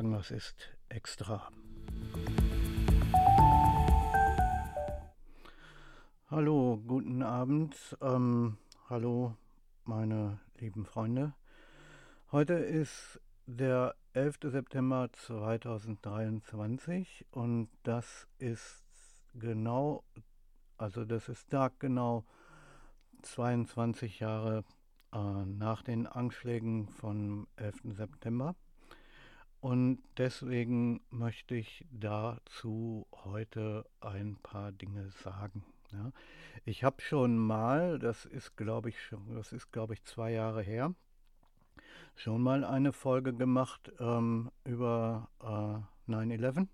sagen, was ist extra. Hallo, guten Abend. Ähm, hallo, meine lieben Freunde. Heute ist der 11. September 2023 und das ist genau, also das ist taggenau 22 Jahre äh, nach den Anschlägen vom 11. September. Und deswegen möchte ich dazu heute ein paar Dinge sagen. Ja. Ich habe schon mal, das ist glaube ich schon, das ist glaube ich zwei Jahre her, schon mal eine Folge gemacht ähm, über äh, 9-11.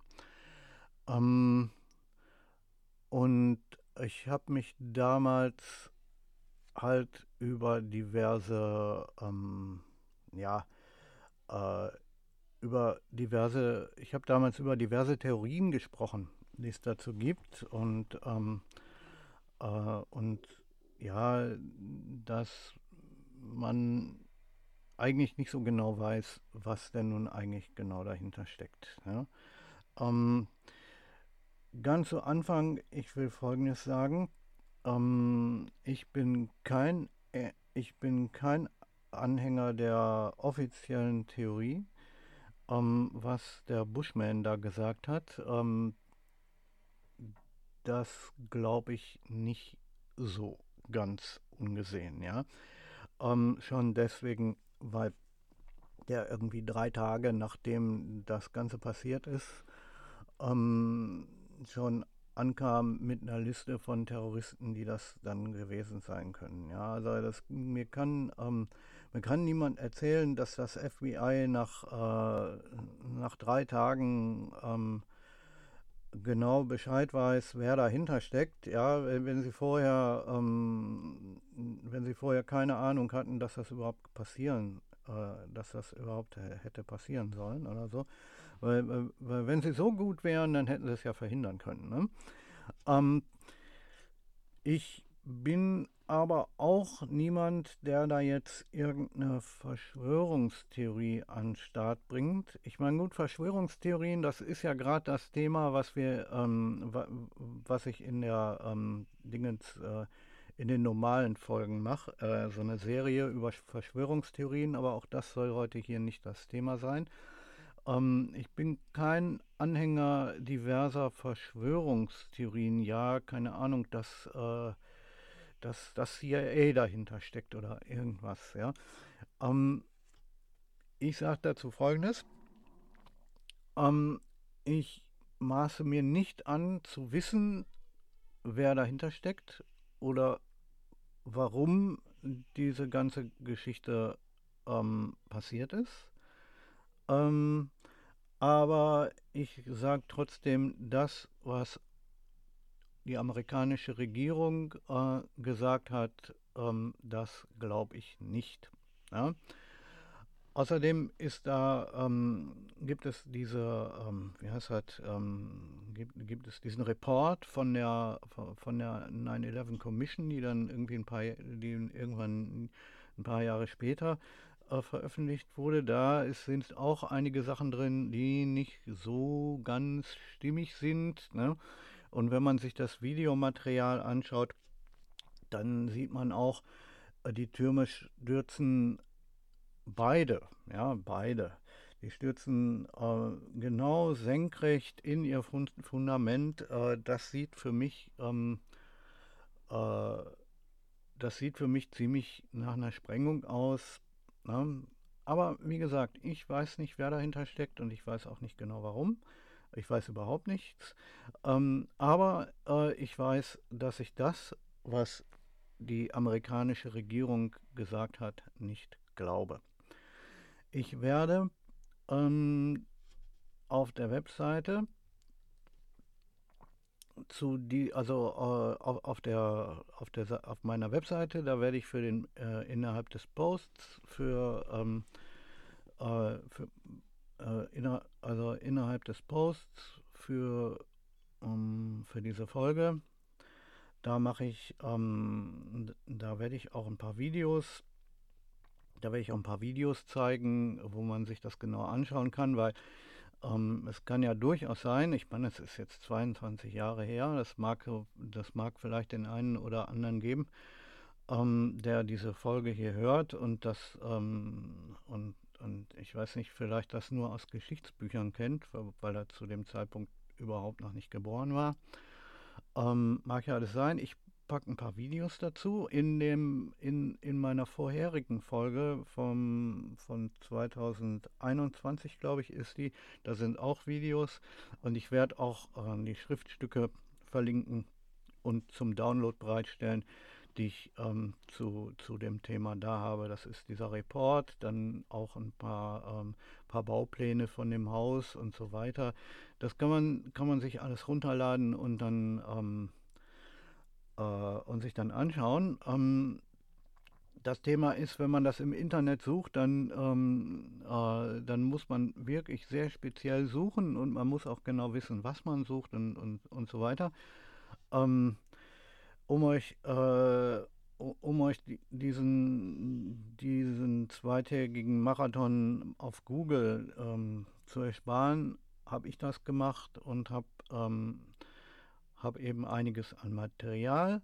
Ähm, und ich habe mich damals halt über diverse, ähm, ja, äh, über diverse, ich habe damals über diverse Theorien gesprochen, die es dazu gibt und, ähm, äh, und ja, dass man eigentlich nicht so genau weiß, was denn nun eigentlich genau dahinter steckt. Ja. Ähm, ganz zu Anfang, ich will Folgendes sagen. Ähm, ich bin kein, äh, ich bin kein Anhänger der offiziellen Theorie, ähm, was der Bushman da gesagt hat. Ähm, das glaube ich nicht so ganz ungesehen, ja. Ähm, schon deswegen, weil der irgendwie drei Tage nachdem das Ganze passiert ist, ähm, schon ankam mit einer Liste von Terroristen, die das dann gewesen sein können. Ja, also das, mir kann, ähm, mir kann niemand erzählen, dass das FBI nach, äh, nach drei Tagen ähm, genau Bescheid weiß, wer dahinter steckt. Ja, wenn sie vorher, ähm, wenn sie vorher keine Ahnung hatten, dass das überhaupt passieren, äh, dass das überhaupt hätte passieren sollen oder so. Weil, weil, wenn sie so gut wären, dann hätten sie es ja verhindern können. Ne? Ähm, ich bin aber auch niemand, der da jetzt irgendeine Verschwörungstheorie an den Start bringt. Ich meine, gut, Verschwörungstheorien, das ist ja gerade das Thema, was wir, ähm, was ich in der ähm, Dingens, äh, in den normalen Folgen mache, äh, so eine Serie über Verschwörungstheorien, aber auch das soll heute hier nicht das Thema sein. Ähm, ich bin kein Anhänger diverser Verschwörungstheorien. Ja, keine Ahnung, dass, äh, dass das CIA dahinter steckt oder irgendwas. Ja. Ähm, ich sage dazu Folgendes. Ähm, ich maße mir nicht an zu wissen, wer dahinter steckt oder warum diese ganze Geschichte ähm, passiert ist. Ähm, aber ich sage trotzdem, das, was die amerikanische Regierung äh, gesagt hat, ähm, das glaube ich nicht. Ja? Außerdem ist da, ähm, gibt es diese, ähm, wie heißt das, ähm, gibt, gibt es diesen Report von der, von der 9-11 Commission, die dann irgendwie ein paar, die irgendwann ein paar Jahre später äh, veröffentlicht wurde, da ist, sind auch einige Sachen drin, die nicht so ganz stimmig sind. Ne? Und wenn man sich das Videomaterial anschaut, dann sieht man auch, äh, die Türme stürzen beide, ja, beide. Die stürzen äh, genau senkrecht in ihr Fund Fundament. Äh, das sieht für mich, ähm, äh, das sieht für mich ziemlich nach einer Sprengung aus. Ne? Aber wie gesagt, ich weiß nicht, wer dahinter steckt und ich weiß auch nicht genau warum. Ich weiß überhaupt nichts. Ähm, aber äh, ich weiß, dass ich das, was die amerikanische Regierung gesagt hat, nicht glaube. Ich werde ähm, auf der Webseite zu die, also äh, auf, der, auf, der, auf meiner Webseite, da werde ich für den äh, innerhalb des Posts für, ähm, äh, für äh, inner, also innerhalb des Posts für, um, ähm, für diese Folge, da mache ich, ähm, da werde ich auch ein paar Videos, da werde ich auch ein paar Videos zeigen, wo man sich das genau anschauen kann, weil Ähm, es kann ja durchaus sein, ich meine, es ist jetzt 22 Jahre her, das mag, das mag vielleicht den einen oder anderen geben, ähm, der diese Folge hier hört und das ähm, und, und ich weiß nicht, vielleicht das nur aus Geschichtsbüchern kennt, weil er zu dem Zeitpunkt überhaupt noch nicht geboren war. Ähm, mag ja alles sein. Ich packe ein paar Videos dazu. In, dem, in, in meiner vorherigen Folge vom, von 2021, glaube ich, ist die. Da sind auch Videos und ich werde auch äh, die Schriftstücke verlinken und zum Download bereitstellen, die ich ähm, zu, zu dem Thema da habe. Das ist dieser Report, dann auch ein paar, ähm, paar Baupläne von dem Haus und so weiter. Das kann man, kann man sich alles runterladen und dann ähm, äh, und sich dann anschauen. Ähm, das Thema ist, wenn man das im Internet sucht, dann, ähm, äh, dann muss man wirklich sehr speziell suchen und man muss auch genau wissen, was man sucht und, und, und so weiter. Ähm, um euch, äh, um euch diesen, diesen zweitägigen Marathon auf Google ähm, zu ersparen, habe ich das gemacht und habe ähm, habe eben einiges an Material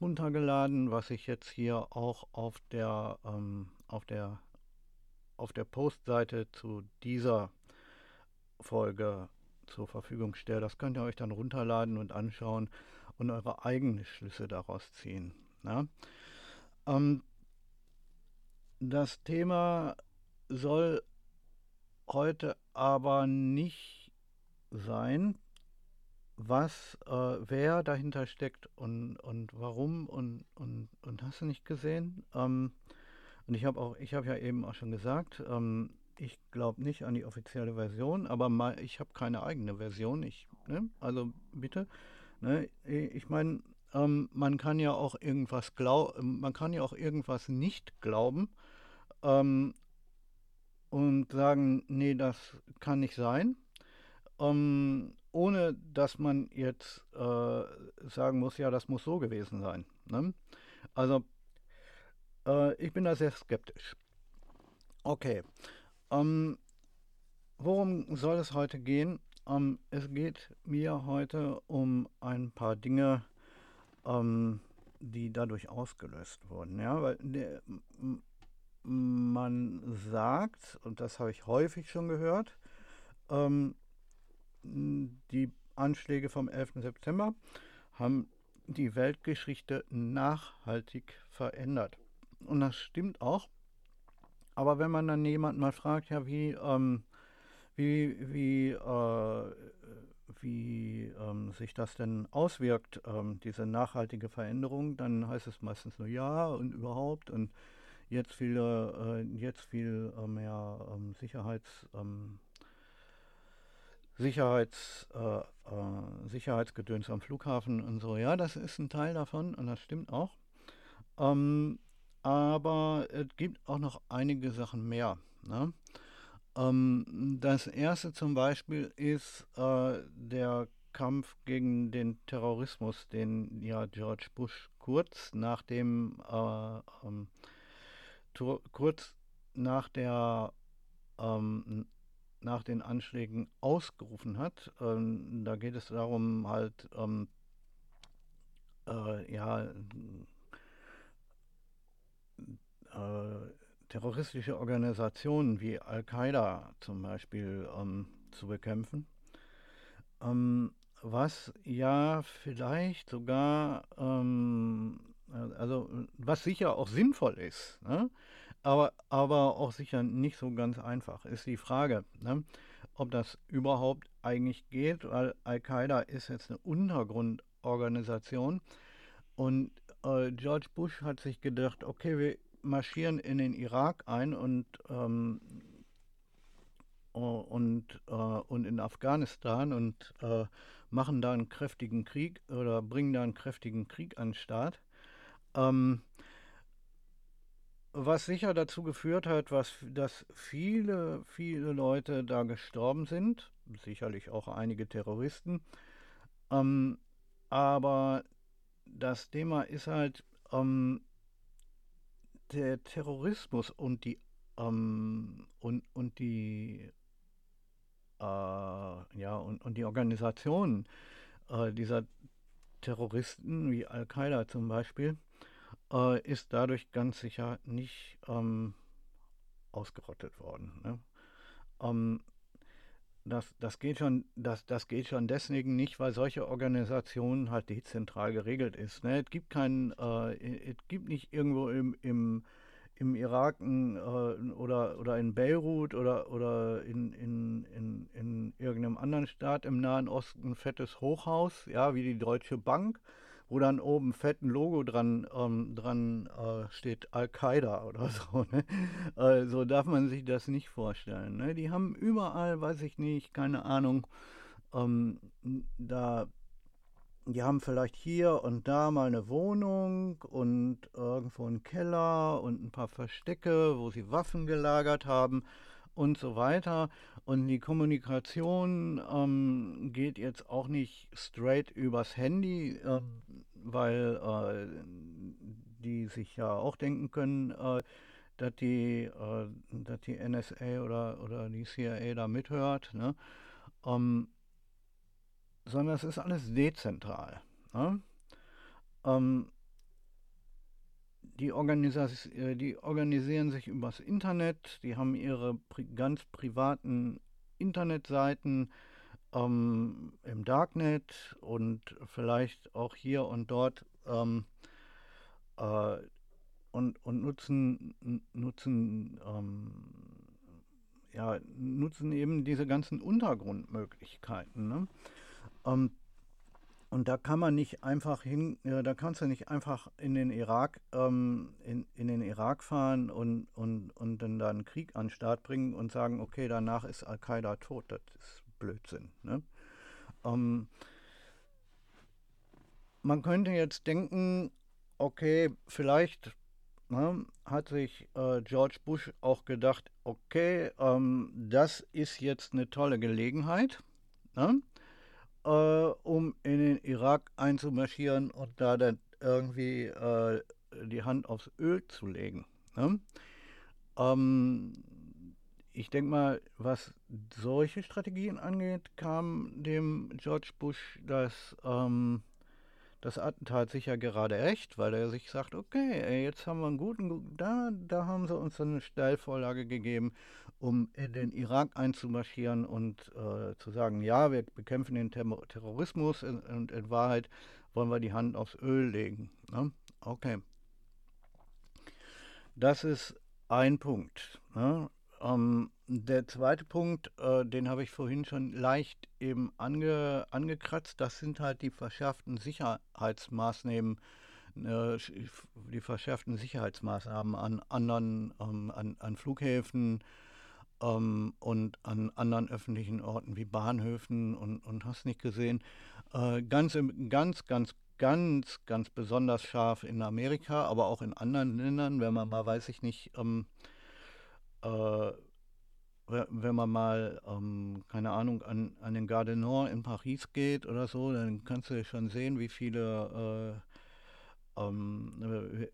runtergeladen, was ich jetzt hier auch auf der, ähm, auf der, auf der Postseite zu dieser Folge zur Verfügung stelle. Das könnt ihr euch dann runterladen und anschauen und eure eigenen Schlüsse daraus ziehen. Ja? Ähm, das Thema soll heute aber nicht sein, was, äh, wer dahinter steckt und, und warum und, und, und hast du nicht gesehen? Ähm, und ich habe auch, ich habe ja eben auch schon gesagt, ähm, ich glaube nicht an die offizielle Version, aber mal, ich habe keine eigene Version. Ich, ne? Also bitte. Ne? Ich meine, ähm, man kann ja auch irgendwas glauben, man kann ja auch irgendwas nicht glauben ähm, und sagen, nee, das kann nicht sein. Ähm, ohne dass man jetzt äh, sagen muss, ja, das muss so gewesen sein. Ne? Also, äh, ich bin da sehr skeptisch. Okay. Ähm, worum soll es heute gehen? Ähm, es geht mir heute um ein paar Dinge, ähm, die dadurch ausgelöst wurden. Ja, weil der, man sagt, und das habe ich häufig schon gehört, ähm, die Anschläge vom 11. September haben die Weltgeschichte nachhaltig verändert. Und das stimmt auch. Aber wenn man dann jemanden mal fragt, ja, wie, ähm, wie, wie, äh, wie ähm, sich das denn auswirkt, ähm, diese nachhaltige Veränderung, dann heißt es meistens nur ja und überhaupt und jetzt viel, äh, jetzt viel äh, mehr ähm, Sicherheits, ähm, Sicherheits, äh, äh, Sicherheitsgedöns am Flughafen und so. Ja, das ist ein Teil davon und das stimmt auch. Ähm, aber es gibt auch noch einige Sachen mehr. Ne? Ähm, das erste zum Beispiel ist äh, der Kampf gegen den Terrorismus, den ja George Bush kurz nach dem äh, ähm, kurz nach der ähm, nach den Anschlägen ausgerufen hat. Ähm, da geht es darum, halt, ähm, äh, ja, äh, terroristische Organisationen wie Al-Qaida zum Beispiel ähm, zu bekämpfen. Ähm, was ja vielleicht sogar, ähm, also was sicher auch sinnvoll ist. Ne? aber, aber auch sicher nicht so ganz einfach. Ist die Frage, ne, ob das überhaupt eigentlich geht, weil Al-Qaida ist jetzt eine Untergrundorganisation und äh, George Bush hat sich gedacht, okay, wir marschieren in den Irak ein und ähm, und, äh, und in Afghanistan und äh, machen da einen kräftigen Krieg oder bringen da einen kräftigen Krieg an den Start. Ähm, was sicher dazu geführt hat, was, dass viele, viele Leute da gestorben sind, sicherlich auch einige Terroristen. Ähm, aber das Thema ist halt ähm, der Terrorismus und die ähm, und, und die äh, ja, und, und die Organisation äh, dieser Terroristen, wie Al-Qaida zum Beispiel, äh, ist dadurch ganz sicher nicht ähm, ausgerottet worden. Ne? Ähm, das, das, geht schon, das, das geht schon deswegen nicht, weil solche Organisationen halt dezentral geregelt ist. Ne? Es gibt keinen, äh, es gibt nicht irgendwo im, im, im Irak äh, oder, oder in Beirut oder, oder in, in, in, in irgendeinem anderen Staat im Nahen Osten ein fettes Hochhaus, ja, wie die Deutsche Bank wo dann oben fett ein Logo dran, ähm, dran äh, steht Al-Qaida oder so. Ne? Äh, darf man sich das nicht vorstellen. Ne? Die haben überall, weiß ich nicht, keine Ahnung, ähm, da, die haben vielleicht hier und da mal eine Wohnung und irgendwo einen Keller und ein paar Verstecke, wo sie Waffen gelagert haben und so weiter. Und die Kommunikation ähm, geht jetzt auch nicht straight übers Handy, äh, weil äh, die sich ja auch denken können, äh, dass die, äh, dass die NSA oder, oder die CIA da mithört, ne? Ähm, sondern es ist alles dezentral. Ne? Ähm, die, äh, die organisieren sich übers Internet, die haben ihre pri ganz privaten Internetseiten ähm, im Darknet und vielleicht auch hier und dort ähm, äh, und, und nutzen, nutzen, ähm, ja, nutzen eben diese ganzen Untergrundmöglichkeiten. Ne? Ähm, und da kann man nicht einfach hin, äh, da kannst du nicht einfach in den Irak, ähm, in, in den Irak fahren und, und, und dann da einen Krieg an den Start bringen und sagen, okay, danach ist Al-Qaida tot. Das ist Blödsinn. Ne? Ähm, man könnte jetzt denken, okay, vielleicht ne, hat sich äh, George Bush auch gedacht, okay, ähm, das ist jetzt eine tolle Gelegenheit. Ne? Äh, um in den Irak einzumarschieren und da dann irgendwie äh, die Hand aufs Öl zu legen. Ne? Ähm, ich denke mal, was solche Strategien angeht, kam dem George Bush das, ähm, das Attentat sicher gerade recht, weil er sich sagt, okay, jetzt haben wir einen guten, da, da haben sie uns eine Steilvorlage gegeben um in den Irak einzumarschieren und äh, zu sagen, ja, wir bekämpfen den Ter Terrorismus und in, in, Wahrheit wollen wir die Hand aufs Öl legen. Ne? Okay. Das ist ein Punkt. Ne? Ähm, der zweite Punkt, äh, den habe ich vorhin schon leicht eben ange, angekratzt, das sind halt die verschärften Sicherheitsmaßnahmen, äh, die verschärften Sicherheitsmaßnahmen an anderen, ähm, an, an Flughäfen, ähm, und an anderen öffentlichen Orten wie Bahnhöfen und, und hast nicht gesehen. Äh, ganz, ganz, ganz, ganz, ganz besonders scharf in Amerika, aber auch in anderen Ländern, wenn man mal, weiß ich nicht, ähm, äh, wenn man mal, ähm, keine Ahnung, an, an den Nord in Paris geht oder so, dann kannst du schon sehen, wie viele äh, ähm,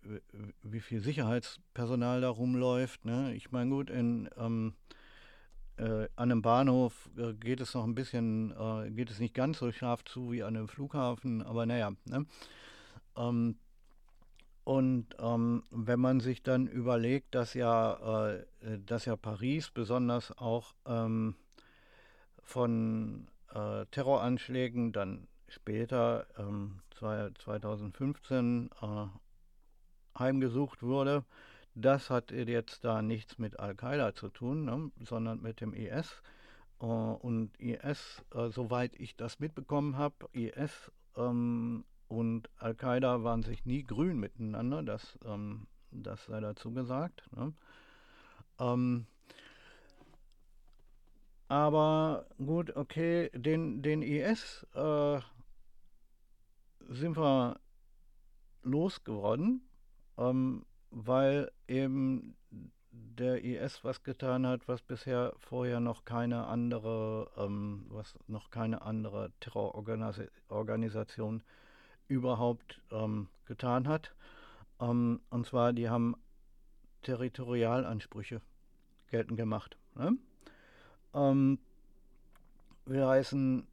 wie viel Sicherheitspersonal da rumläuft. Ne? Ich meine, gut, in, ähm, äh, an einem Bahnhof äh, geht es noch ein bisschen, äh, geht es nicht ganz so scharf zu wie an einem Flughafen, aber naja. Ne? Ähm, und ähm, wenn man sich dann überlegt, dass ja, äh, dass ja Paris besonders auch ähm, von äh, Terroranschlägen dann später, 2015, ähm, äh, heimgesucht wurde, das hat jetzt da nichts mit Al-Qaida zu tun, ne, sondern mit dem IS. Äh, und IS, äh, soweit ich das mitbekommen habe, IS ähm, und Al-Qaida waren sich nie grün miteinander, das, ähm, das sei dazu gesagt. Ne? Ähm, aber gut, okay, den, den IS äh, sind wir losgeworden. Ähm, weil eben der IS was getan hat, was bisher vorher noch keine andere, ähm, was noch keine andere Terrororganisation überhaupt ähm, getan hat. Ähm, und zwar, die haben Territorialansprüche geltend gemacht. Ne? Ähm, will heißen,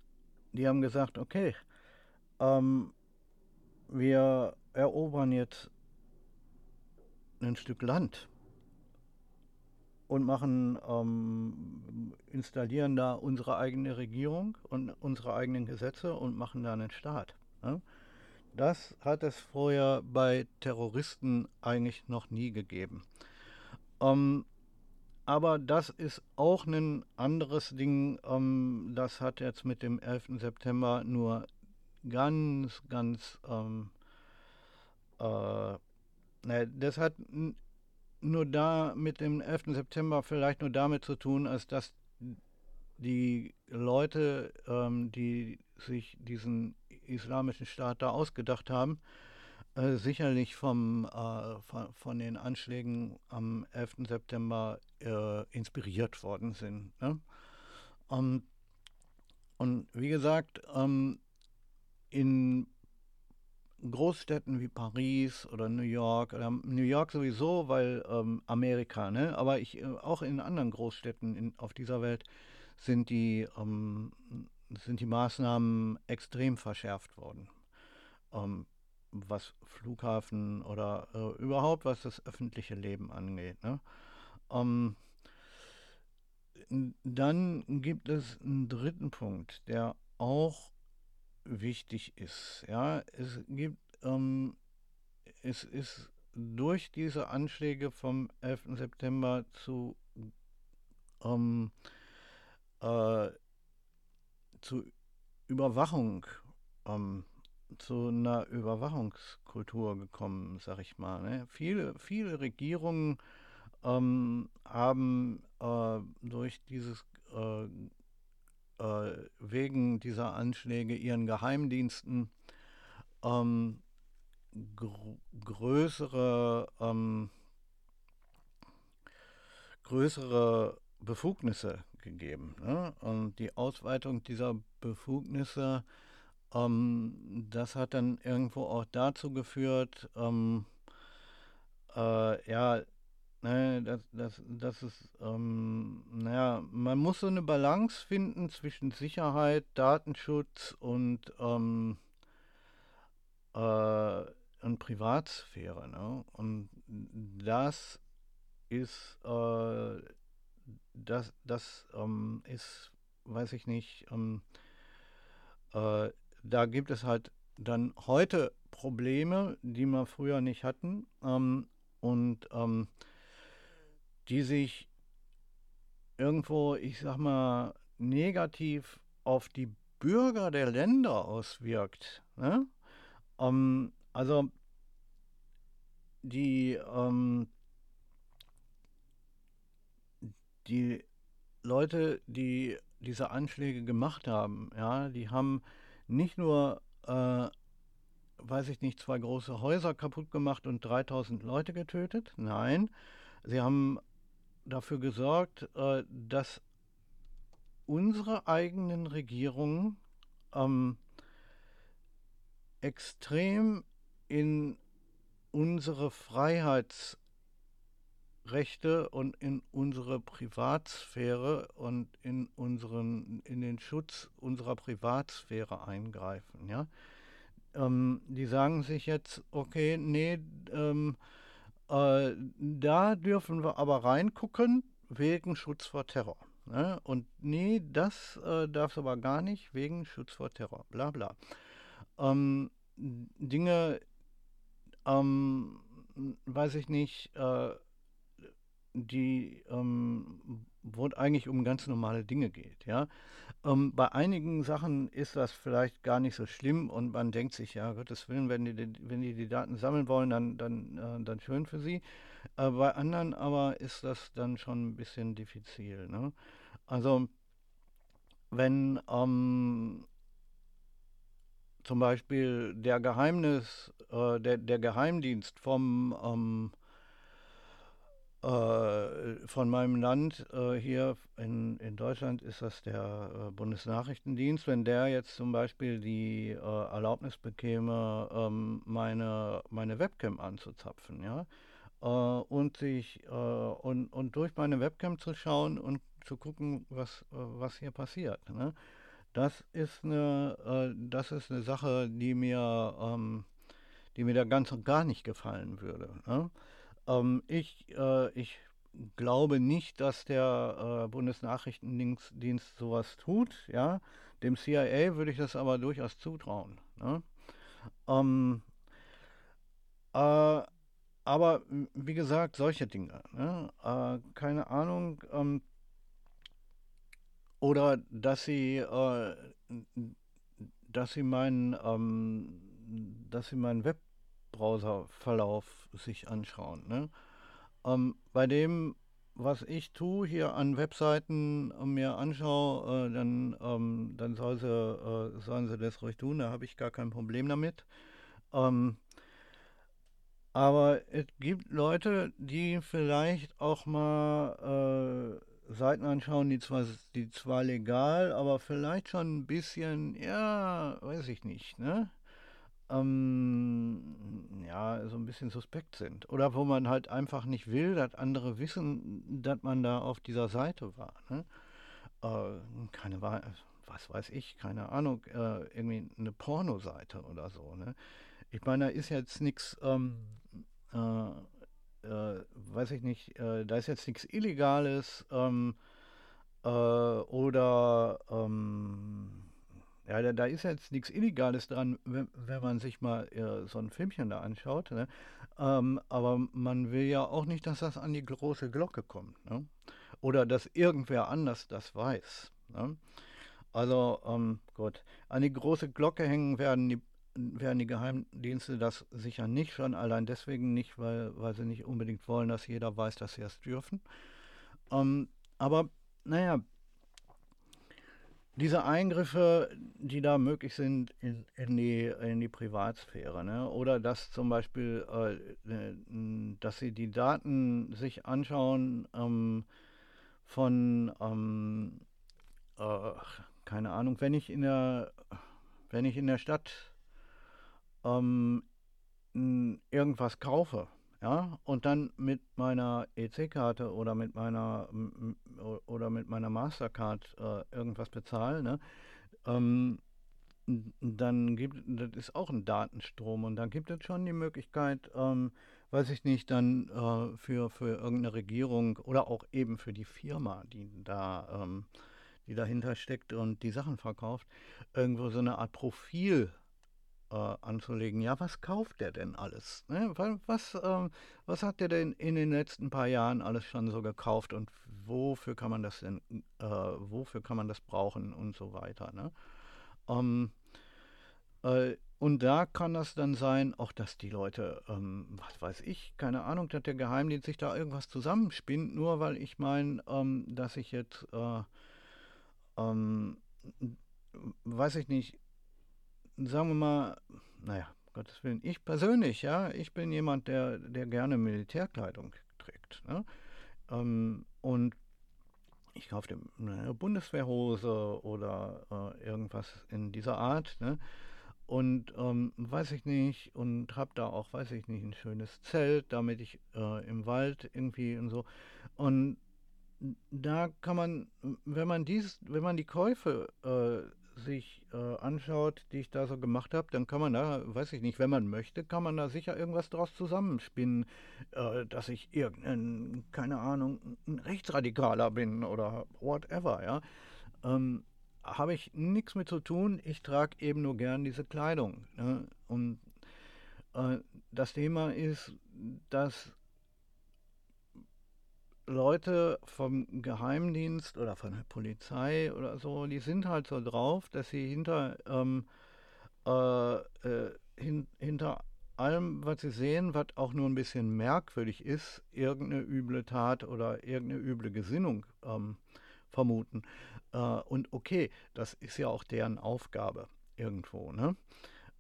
die haben gesagt, okay, ähm, wir erobern jetzt ein Stück Land und machen, ähm, installieren da unsere eigene Regierung und unsere eigenen Gesetze und machen da einen Staat. Ne? Das hat es vorher bei Terroristen eigentlich noch nie gegeben. Ähm, aber das ist auch ein anderes Ding. Ähm, das hat jetzt mit dem 11. September nur ganz, ganz ähm, äh, das hat nur da mit dem 11. September vielleicht nur damit zu tun, als dass die Leute, ähm, die sich diesen islamischen Staat da ausgedacht haben, äh, sicherlich vom, äh, von, von, den Anschlägen am 11. September äh, inspiriert worden sind. Ne? Um, und wie gesagt, ähm, in Großstädten wie Paris oder New York, oder New York sowieso, weil ähm, Amerika, ne? aber ich, äh, auch in anderen Großstädten in, auf dieser Welt sind die, ähm, sind die Maßnahmen extrem verschärft worden. Ähm, was Flughafen oder äh, überhaupt was das öffentliche Leben angeht. Ne? Ähm, dann gibt es einen dritten Punkt, der auch wichtig ist. Ja, es gibt, ähm, es ist durch diese Anschläge vom 11. September zu, ähm, äh, zu Überwachung, ähm, zu einer Überwachungskultur gekommen, sag ich mal. Ne? Viele, viele Regierungen ähm, haben äh, durch dieses äh, äh, wegen dieser Anschläge ihren Geheimdiensten ähm, gr größere, ähm, größere Befugnisse gegeben. Ne? Und die Ausweitung dieser Befugnisse, ähm, das hat dann irgendwo auch dazu geführt, ähm, äh, ja, Ne, das, das, das ist, ähm, naja, man muss so eine Balance finden zwischen Sicherheit, Datenschutz und, ähm, äh, und Privatsphäre. Ne? Und das ist, äh, das, das ähm, ist, weiß ich nicht, ähm, äh, da gibt es halt dann heute Probleme, die wir früher nicht hatten. Ähm, und ähm, die sich irgendwo, ich sag mal, negativ auf die Bürger der Länder auswirkt. Ne? Ähm, also die, ähm, die Leute, die diese Anschläge gemacht haben, ja, die haben nicht nur, äh, weiß ich nicht, zwei große Häuser kaputt gemacht und 3000 Leute getötet, nein, sie haben dafür gesorgt, äh, dass unsere eigenen Regierungen ähm, extrem in unsere Freiheitsrechte und in unsere Privatsphäre und in unseren in den Schutz unserer Privatsphäre eingreifen. Ja, ähm, die sagen sich jetzt, okay, nee, ähm, äh, da dürfen wir aber reingucken wegen Schutz vor Terror. Ne? Und nee, das äh, darf es aber gar nicht wegen Schutz vor Terror. Bla bla. Ähm, Dinge, ähm, weiß ich nicht, äh, die, ähm, wo es eigentlich um ganz normale Dinge geht. Ja? Ähm, bei einigen Sachen ist das vielleicht gar nicht so schlimm und man denkt sich, ja, Gottes Willen, wenn die, wenn die die Daten sammeln wollen, dann, dann, äh, dann schön für sie. Äh, bei anderen aber ist das dann schon ein bisschen diffizil. Ne? Also, wenn ähm, zum Beispiel der Geheimnis, äh, der, der Geheimdienst vom ähm, äh, von meinem Land äh, hier in, in Deutschland ist das der äh, Bundesnachrichtendienst. Wenn der jetzt zum Beispiel die äh, Erlaubnis bekäme, ähm, meine, meine Webcam anzuzapfen, ja, äh, und sich äh, und, und durch meine Webcam zu schauen und zu gucken, was, was hier passiert. Ne? das ist eine, das ist eine Sache, die mir, ähm, die mir da ganz und gar nicht gefallen würde. Ne? Ähm, ich, äh, ich glaube nicht, dass der äh, Bundesnachrichtendienst sowas tut. Ja? Dem CIA würde ich das aber durchaus zutrauen. Ne? Ähm, äh, aber wie gesagt, solche Dinge. Ne? Äh, keine Ahnung. Ähm, oder dass sie, äh, dass sie meinen, ähm, dass sie meinen Webbrowserverlauf sich anschauen. Ne? Ähm, bei dem, was ich tue, hier an Webseiten mir anschaue, äh, dann, ähm, dann soll sie, äh, sollen sie das ruhig tun, da habe ich gar kein Problem damit. Ähm, aber es gibt Leute, die vielleicht auch mal äh, Seiten anschauen, die zwar, die zwar legal, aber vielleicht schon ein bisschen, ja, weiß ich nicht, ne? Ähm, ja, so ein bisschen suspekt sind. Oder wo man halt einfach nicht will, dass andere wissen, dass man da auf dieser Seite war. Ne? Äh, keine was weiß ich, keine Ahnung, äh, irgendwie eine Pornoseite oder so. Ne? Ich meine, da ist jetzt nichts, ähm, äh, äh, weiß ich nicht, äh, da ist jetzt nichts Illegales ähm, äh, oder ähm, ja, da, da ist jetzt nichts Illegales dran, wenn, wenn man sich mal äh, so ein Filmchen da anschaut. Ne? Ähm, aber man will ja auch nicht, dass das an die große Glocke kommt. Ne? Oder dass irgendwer anders das weiß. Ne? Also, ähm, gut. An die große Glocke hängen werden die, werden die Geheimdienste das sicher nicht, schon allein deswegen nicht, weil, weil sie nicht unbedingt wollen, dass jeder weiß, dass sie es dürfen. Ähm, aber, naja, diese Eingriffe, die da möglich sind in, in, die, in die Privatsphäre, ne? oder dass zum Beispiel, äh, äh, dass sie die Daten sich anschauen ähm, von, ähm, äh, keine Ahnung, wenn ich in der, wenn ich in der Stadt ähm, irgendwas kaufe, ja, und dann mit meiner EC-Karte oder mit meiner oder mit meiner Mastercard äh, irgendwas bezahle, ne, ähm, dann gibt das ist auch ein Datenstrom und dann gibt es schon die Möglichkeit, ähm, weiß ich nicht, dann äh, für, für irgendeine Regierung oder auch eben für die Firma, die da, ähm, die dahinter steckt und die Sachen verkauft, irgendwo so eine Art Profil äh, anzulegen. Ja, was kauft der denn alles? Ne? Was, äh, was hat der denn in den letzten paar Jahren alles schon so gekauft und wofür kann man das denn, äh, wofür kann man das brauchen und so weiter. Ne? Ähm, äh, und da kann das dann sein, auch dass die Leute, ähm, was weiß ich, keine Ahnung, dass der Geheimdienst sich da irgendwas zusammenspinnt, nur weil ich meine, ähm, dass ich jetzt, äh, ähm, weiß ich nicht, sagen wir mal, naja, Gottes Willen, ich persönlich, ja, ich bin jemand, der, der gerne Militärkleidung trägt. Ne? Ähm, und ich kaufe eine Bundeswehrhose oder äh, irgendwas in dieser Art. Ne? Und ähm, weiß ich nicht, und habe da auch, weiß ich nicht, ein schönes Zelt, damit ich äh, im Wald irgendwie und so. Und da kann man, wenn man dies, wenn man die Käufe äh, sich äh, anschaut, die ich da so gemacht habe, dann kann man da, weiß ich nicht, wenn man möchte, kann man da sicher irgendwas draus zusammenspinnen, äh, dass ich irgendein, keine Ahnung, ein Rechtsradikaler bin oder whatever, ja. Ähm, habe ich nichts mit zu tun, ich trage eben nur gern diese Kleidung. Ne? Und äh, das Thema ist, dass Leute vom Geheimdienst oder von der Polizei oder so, die sind halt so drauf, dass sie hinter, ähm, äh, äh, hin, hinter allem, was sie sehen, was auch nur ein bisschen merkwürdig ist, irgendeine üble Tat oder irgendeine üble Gesinnung ähm, vermuten. Äh, und okay, das ist ja auch deren Aufgabe irgendwo. Ne?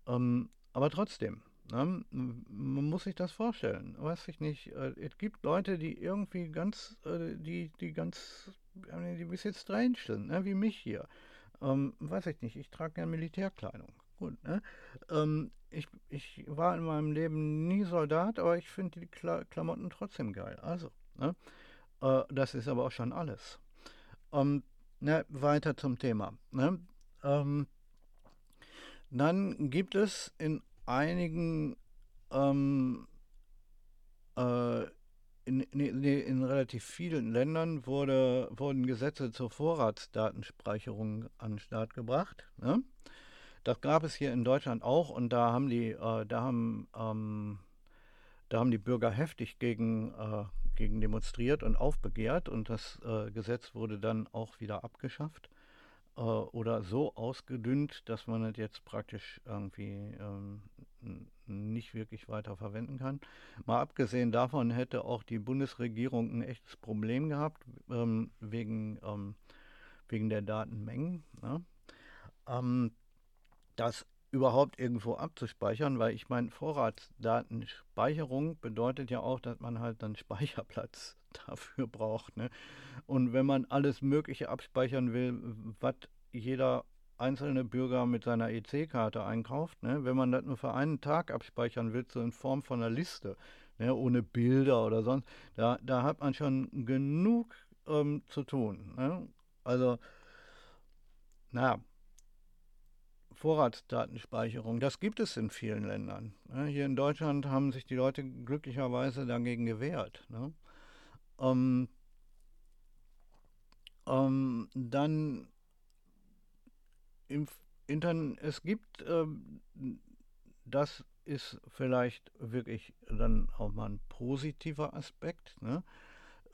Ähm, aber trotzdem, Ne? Man muss sich das vorstellen. Weiß ich nicht. Äh, es gibt Leute, die irgendwie ganz, äh, die, die ganz, die ein bisschen strange sind, ne? wie mich hier. Ähm, weiß ich nicht. Ich trage ja Militärkleidung. Gut, ne? ähm, ich, ich war in meinem Leben nie Soldat, aber ich finde die Kla Klamotten trotzdem geil. Also, ne? äh, das ist aber auch schon alles. Ähm, ne, weiter zum Thema. Ne? Ähm, dann gibt es in einigen ähm, äh, in, in, in, relativ vielen Ländern wurde, wurden Gesetze zur Vorratsdatenspeicherung an den Start gebracht. Ne? Das gab es hier in Deutschland auch und da haben die, äh, da haben, ähm, da haben die Bürger heftig gegen, äh, gegen demonstriert und aufbegehrt und das äh, Gesetz wurde dann auch wieder abgeschafft äh, oder so ausgedünnt, dass man es jetzt praktisch irgendwie ähm, nicht wirklich weiter verwenden kann. Mal abgesehen davon hätte auch die Bundesregierung ein echtes Problem gehabt ähm, wegen, ähm, wegen der Datenmengen. Ne? Ähm, das überhaupt irgendwo abzuspeichern, weil ich meine, Vorratsdatenspeicherung bedeutet ja auch, dass man halt dann Speicherplatz dafür braucht. Ne? Und wenn man alles Mögliche abspeichern will, was jeder einzelne Bürger mit seiner EC-Karte einkauft, ne? wenn man das nur für einen Tag abspeichern will, so in Form von einer Liste, ne? ohne Bilder oder sonst, da, da hat man schon genug ähm, zu tun. Ne? Also, naja, Vorratsdatenspeicherung, das gibt es in vielen Ländern. Ne? Hier in Deutschland haben sich die Leute glücklicherweise dagegen gewehrt. Ne? Ähm, ähm, dann im Internet, es gibt, ähm, das ist vielleicht wirklich dann auch mal ein positiver Aspekt. Ne?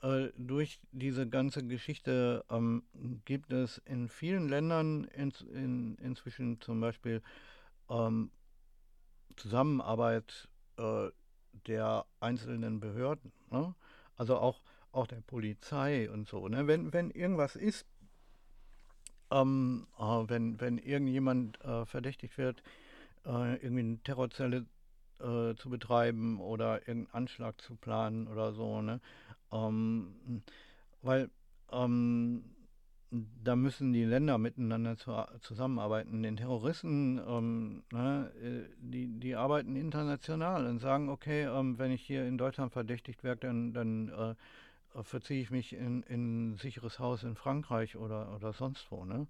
Äh, durch diese ganze Geschichte ähm, gibt es in vielen Ländern in, in, inzwischen zum Beispiel ähm, Zusammenarbeit äh, der einzelnen Behörden. Ne? Also auch, auch der Polizei und so. Ne? Wenn, wenn irgendwas ist, ähm, äh, wenn, wenn irgendjemand äh, verdächtigt wird, äh, irgendwie eine Terrorzelle äh, zu betreiben oder irgendeinen Anschlag zu planen oder so, ne? Ähm, weil ähm, da müssen die Länder miteinander zu, zusammenarbeiten. Den Terroristen, ähm, ne, äh, die, die arbeiten international und sagen, okay, ähm, wenn ich hier in Deutschland verdächtigt werde, dann, dann äh, verziehe ich mich in, in ein sicheres Haus in Frankreich oder, oder sonst wo. Ne?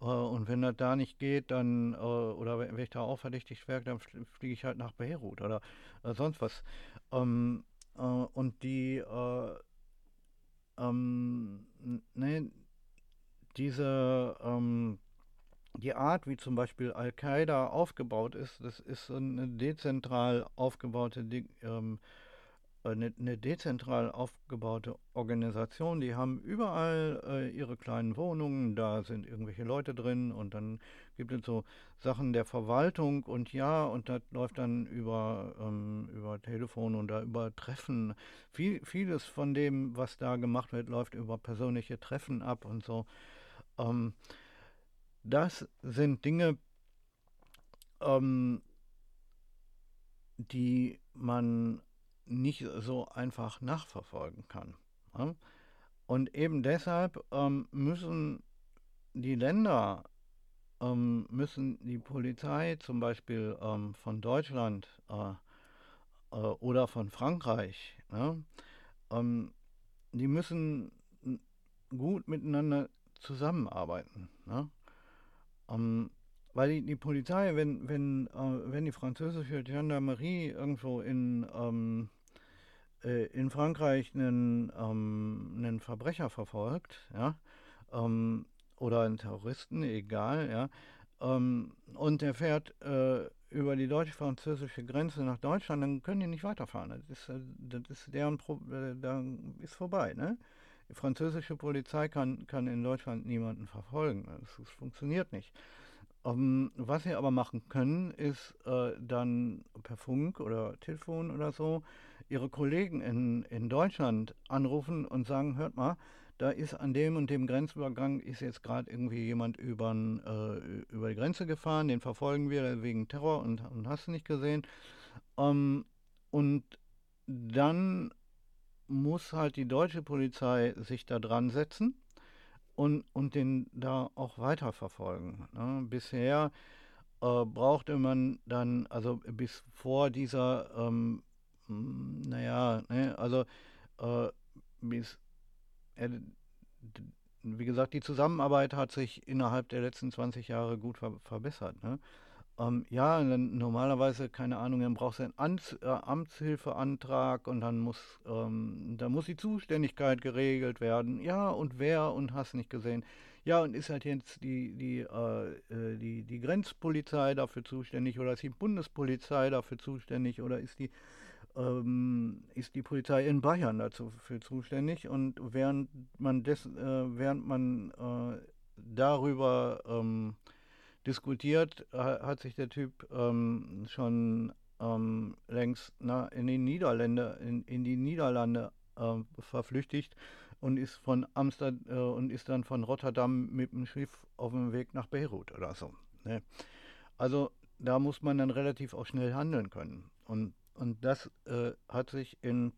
Äh, und wenn das da nicht geht, dann, äh, oder wenn ich da auch verdächtigt werde, dann fliege ich halt nach Beirut oder sonst was. Ähm, und die, ähm, ne, diese, ähm, die Art, wie zum Beispiel Al-Qaida aufgebaut ist, das ist eine dezentral aufgebaute ähm, eine, eine dezentral aufgebaute Organisation. Die haben überall äh, ihre kleinen Wohnungen, da sind irgendwelche Leute drin und dann gibt es so Sachen der Verwaltung und ja, und das läuft dann über, ähm, über Telefon oder über Treffen. Viel, vieles von dem, was da gemacht wird, läuft über persönliche Treffen ab und so. Ähm, das sind Dinge, ähm, die man nicht so einfach nachverfolgen kann. Und eben deshalb ähm, müssen die Länder, ähm, müssen die Polizei zum Beispiel ähm, von Deutschland äh, äh, oder von Frankreich, die müssen gut miteinander zusammenarbeiten. Weil die, die, Polizei, wenn, wenn, äh, wenn die französische Gendarmerie irgendwo in, ähm, äh, in Frankreich einen, ähm, einen Verbrecher verfolgt, ja, ähm, oder einen Terroristen, egal, ja, ähm, und der fährt äh, über die deutsch-französische Grenze nach Deutschland, dann können die nicht weiterfahren. Das ist, äh, das ist deren Pro äh, da ist vorbei, ne? Die französische Polizei kann, kann in Deutschland niemanden verfolgen. Das, das funktioniert nicht. Um, ähm, was sie aber machen können, ist äh, dann per Funk oder Telefon oder so ihre Kollegen in, in Deutschland anrufen und sagen, hört mal, da ist an dem und dem Grenzübergang ist jetzt gerade irgendwie jemand übern, äh, über die Grenze gefahren, den verfolgen wir wegen Terror und, und hast du nicht gesehen. Ähm, und dann muss halt die deutsche Polizei sich da dran setzen und, und den da auch weiterverfolgen. Ne? Bisher äh, brauchte man dann, also bis vor dieser ähm, naja, ne, also äh, äh, wie gesagt, die Zusammenarbeit hat sich innerhalb der letzten 20 Jahre gut ver verbessert. Ne? Ähm, ja, dann normalerweise, keine Ahnung, dann brauchst du einen Amts, äh, Amtshilfeantrag und dann muss, ähm, da muss die Zuständigkeit geregelt werden. Ja, und wer und hast nicht gesehen. Ja, und ist halt jetzt die, die, äh, äh, die, die Grenzpolizei dafür zuständig oder ist die Bundespolizei dafür zuständig oder ist die, ähm, ist die Polizei in Bayern dafür zuständig? Und während man, des, äh, während man äh, darüber ähm, diskutiert, hat sich der Typ ähm, schon ähm, längst na, in, die Niederlande, in, in die Niederlande äh, verflüchtigt und ist von Amsterdam äh, und ist dann von Rotterdam mit dem Schiff auf dem Weg nach Beirut oder so. Ne? Also da muss man dann relativ auch schnell handeln können. Und, und das äh, hat sich in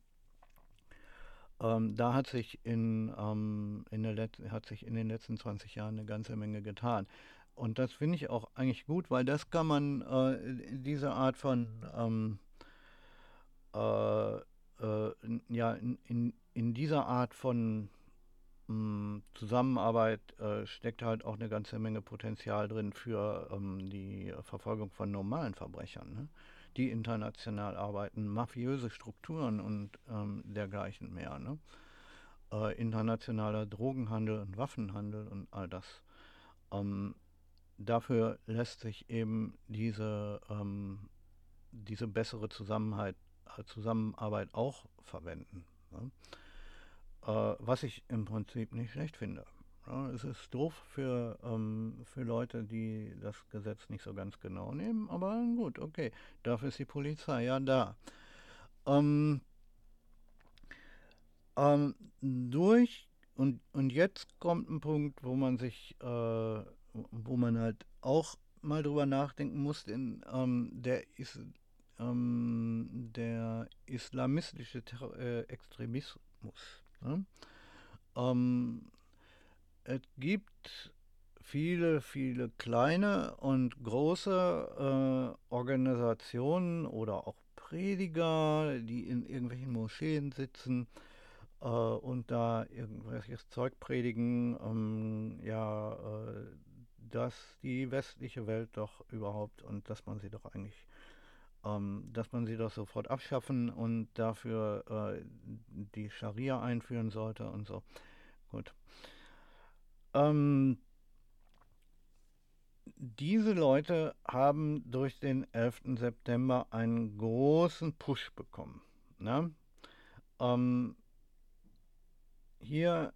ähm, da hat sich in, ähm, in der hat sich in den letzten 20 Jahren eine ganze Menge getan. Und das finde ich auch eigentlich gut, weil das kann man, äh, diese Art von, ähm, äh, äh, ja, in, in, in, dieser Art von mh, hm, Zusammenarbeit äh, steckt halt auch eine ganze Menge Potenzial drin für ähm, die Verfolgung von normalen Verbrechern, ne? Die international arbeiten, mafiöse Strukturen und ähm, dergleichen mehr. Ne? Äh, internationaler Drogenhandel und Waffenhandel und all das. Ähm, dafür lässt sich eben diese, ähm, diese bessere Zusammenhalt, äh, Zusammenarbeit auch verwenden. Ne? Äh, was ich im Prinzip nicht schlecht finde. Ja, es ist doof für, ähm, für Leute, die das Gesetz nicht so ganz genau nehmen, aber gut, okay. Dafür ist die Polizei ja da. Ähm, ähm, durch und, und jetzt kommt ein Punkt, wo man sich äh, wo man halt auch mal drüber nachdenken muss, denn ähm, der, ist, ähm, der islamistische Ter äh, Extremismus. Ne? Es gibt viele, viele kleine und große äh, Organisationen oder auch Prediger, die in irgendwelchen Moscheen sitzen äh, und da irgendwelches Zeug predigen, ähm, ja, äh, dass die westliche Welt doch überhaupt und dass man sie doch eigentlich, ähm, dass man sie doch sofort abschaffen und dafür äh, die Scharia einführen sollte und so. Gut. Ähm, diese Leute haben durch den 11. September einen großen Push bekommen. Ne? Ähm, hier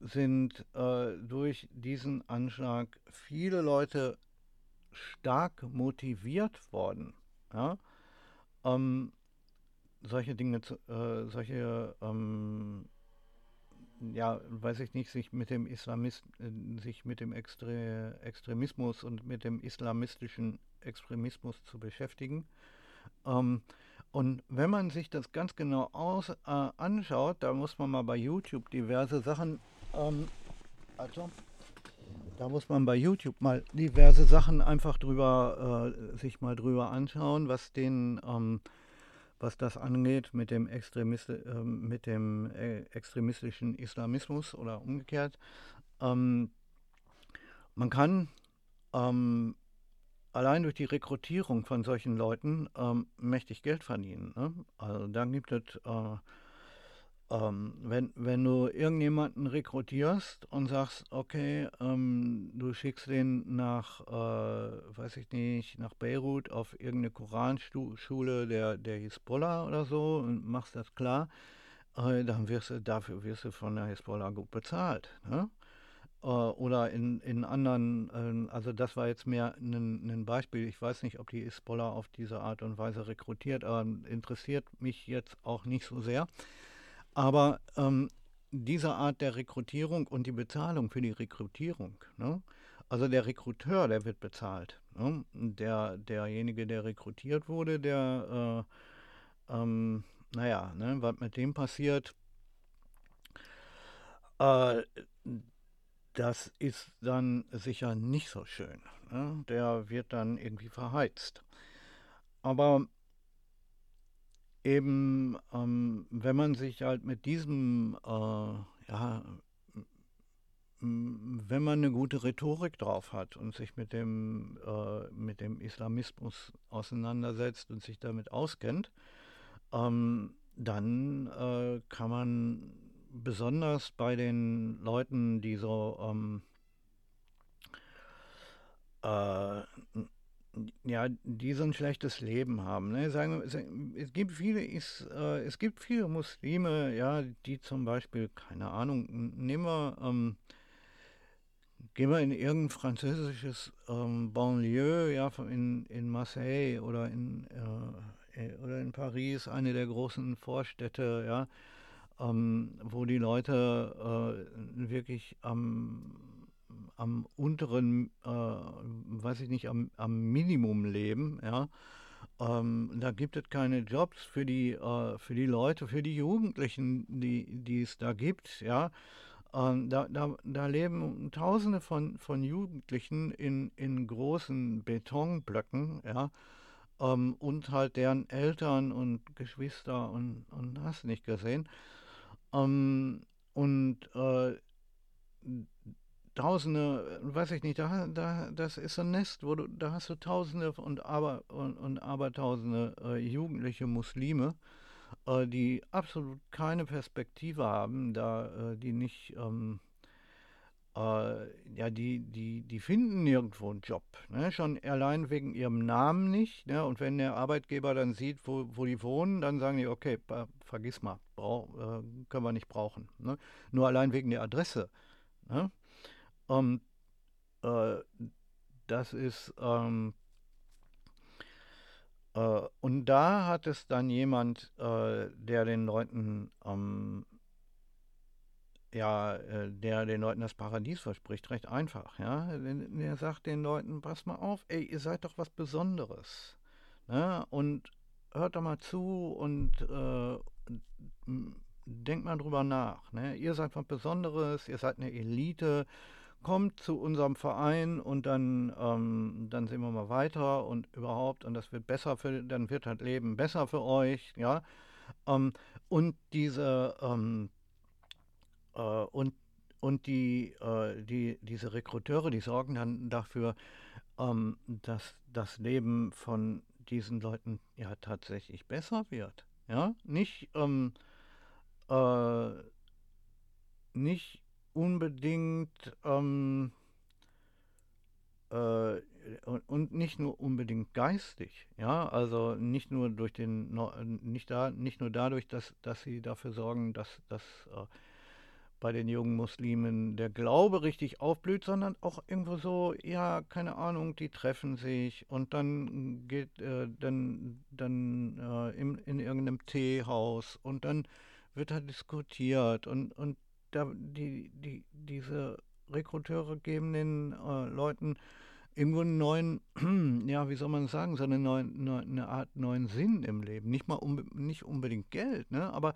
sind äh, durch diesen Anschlag viele Leute stark motiviert worden, ja, ähm, solche Dinge, zu, äh, solche, ähm, ja, weiß ich nicht, sich mit dem Islamist, äh, sich mit dem Extre Extremismus und mit dem islamistischen Extremismus zu beschäftigen. Ähm, und wenn man sich das ganz genau aus, äh, anschaut, da muss man mal bei YouTube diverse Sachen ähm, also, da muss man bei YouTube mal diverse Sachen einfach drüber, äh, sich mal drüber anschauen, was den, ähm, was das angeht mit dem, Extremist, äh, mit dem äh, extremistischen Islamismus oder umgekehrt. Ähm, man kann ähm, allein durch die Rekrutierung von solchen Leuten ähm, mächtig Geld verdienen. Ne? Also da gibt es äh, ähm, wenn, wenn du irgendjemanden rekrutierst und sagst, okay, ähm, du schickst den nach, äh, weiß ich nicht, nach Beirut auf irgendeine Koranschule der, der Hisbollah oder so und machst das klar, äh, dann wirst du, dafür wirst du von der Hisbollah gut bezahlt. Ne? Äh, oder in, in anderen, äh, also das war jetzt mehr ein Beispiel. Ich weiß nicht, ob die Hisbollah auf diese Art und Weise rekrutiert, aber interessiert mich jetzt auch nicht so sehr. Aber ähm, diese Art der Rekrutierung und die Bezahlung für die Rekrutierung, ne? also der Rekruteur, der wird bezahlt. Ne? Der, derjenige, der rekrutiert wurde, der, äh, ähm, naja, ne, was mit dem passiert, äh, das ist dann sicher nicht so schön. Ne? Der wird dann irgendwie verheizt. Aber eben, ähm, wenn man sich halt mit diesem, äh, ja, wenn man eine gute Rhetorik drauf hat und sich mit dem, äh, mit dem Islamismus auseinandersetzt und sich damit auskennt, ähm, dann äh, kann man besonders bei den Leuten, die so ähm, äh, ja, die so ein schlechtes Leben haben. Ne? Sagen, es gibt viele, es, äh, es gibt viele Muslime, ja, die zum Beispiel, keine Ahnung, nehmen wir, ähm, gehen wir in irgendein französisches ähm, Banlieue, ja, in, in Marseille oder in, äh, äh oder in Paris, eine der großen Vorstädte, ja, ähm, wo die Leute äh, wirklich am am unteren, äh, weiß ich nicht, am, am Minimum leben, ja. Ähm, da gibt es keine Jobs für die, äh, für die Leute, für die Jugendlichen, die, die es da gibt, ja. Ähm, da, da, da leben Tausende von, von Jugendlichen in, in großen Betonblöcken, ja. Ähm, und halt deren Eltern und Geschwister und, und hast nicht gesehen. Ähm, und äh, Tausende, weiß ich nicht, da, da, das ist ein Nest, wo du, da hast du Tausende und aber und, und Abertausende äh, jugendliche Muslime, äh, die absolut keine Perspektive haben, da äh, die nicht, ähm, äh, ja, die, die, die finden nirgendwo einen Job. Ne? Schon allein wegen ihrem Namen nicht. Ne? Und wenn der Arbeitgeber dann sieht, wo, wo die wohnen, dann sagen die, okay, vergiss mal, brauch, äh, können wir nicht brauchen. Ne? Nur allein wegen der Adresse. Ne? Und äh, das ist, ähm, äh, und da hat es dann jemand, äh, der den Leuten, ähm, ja, äh, der den Leuten das Paradies verspricht, recht einfach, ja. Der sagt den Leuten, pass mal auf, ey, ihr seid doch was Besonderes. Ne? Und hört doch mal zu und äh, denkt mal drüber nach. Ne? Ihr seid was Besonderes, ihr seid eine Elite kommt zu unserem Verein und dann, ähm, dann sehen wir mal weiter und überhaupt und das wird besser für, dann wird halt Leben besser für euch, ja. Ähm, und diese ähm, äh, und und die, äh, die, diese Rekruteure, die sorgen dann dafür, ähm, dass das Leben von diesen Leuten ja tatsächlich besser wird. Ja, nicht, ähm, äh, nicht unbedingt ähm, äh, und, nicht nur unbedingt geistig, ja, also nicht nur durch den nicht da nicht nur dadurch, dass dass sie dafür sorgen, dass dass äh, bei den jungen Muslimen der Glaube richtig aufblüht, sondern auch irgendwo so, ja, keine Ahnung, die treffen sich und dann geht äh, dann dann äh, in, in irgendeinem Teehaus und dann wird da diskutiert und und da, die, die, diese Rekruteure geben den äh, Leuten irgendwo einen neuen, ja, wie soll man sagen, so eine, neue, eine Art neuen Sinn im Leben. Nicht mal unbe nicht unbedingt Geld, ne? aber,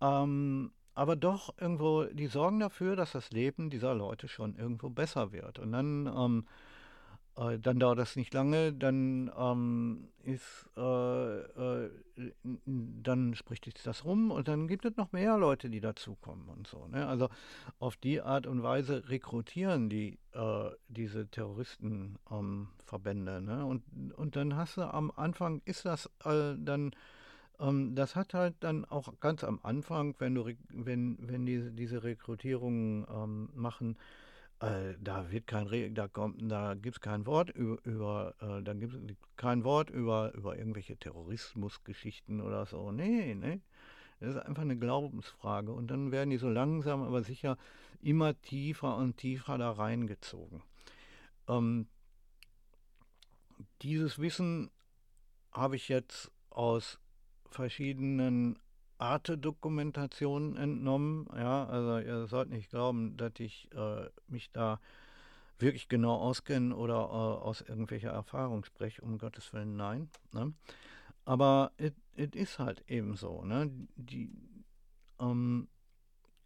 ähm, aber doch irgendwo, die sorgen dafür, dass das Leben dieser Leute schon irgendwo besser wird. Und dann ähm, äh, dann dauert das nicht lange, dann ähm, ist, äh, äh, dann spricht sich das rum und dann gibt es noch mehr Leute, die dazukommen und so. Ne? Also auf die Art und Weise rekrutieren die äh, diese Terroristenverbände. Ähm, ne? und, und dann hast du am Anfang ist das äh, dann ähm, das hat halt dann auch ganz am Anfang, wenn du wenn wenn die diese Rekrutierungen ähm, machen, äh, da wird kein da kommt, da gibt es kein Wort über, über äh, da gibt es kein Wort über, über irgendwelche Terrorismusgeschichten oder so. Nee, nee. Das ist einfach eine Glaubensfrage. Und dann werden die so langsam, aber sicher immer tiefer und tiefer da reingezogen. Ähm, dieses Wissen habe ich jetzt aus verschiedenen Arte-Dokumentationen entnommen. Ja, also ihr sollt nicht glauben, dass ich äh, mich da wirklich genau auskenne oder äh, aus irgendwelcher Erfahrung spreche, um Gottes Willen, nein. Ne? Aber es ist halt eben so. Ne? Die, ähm,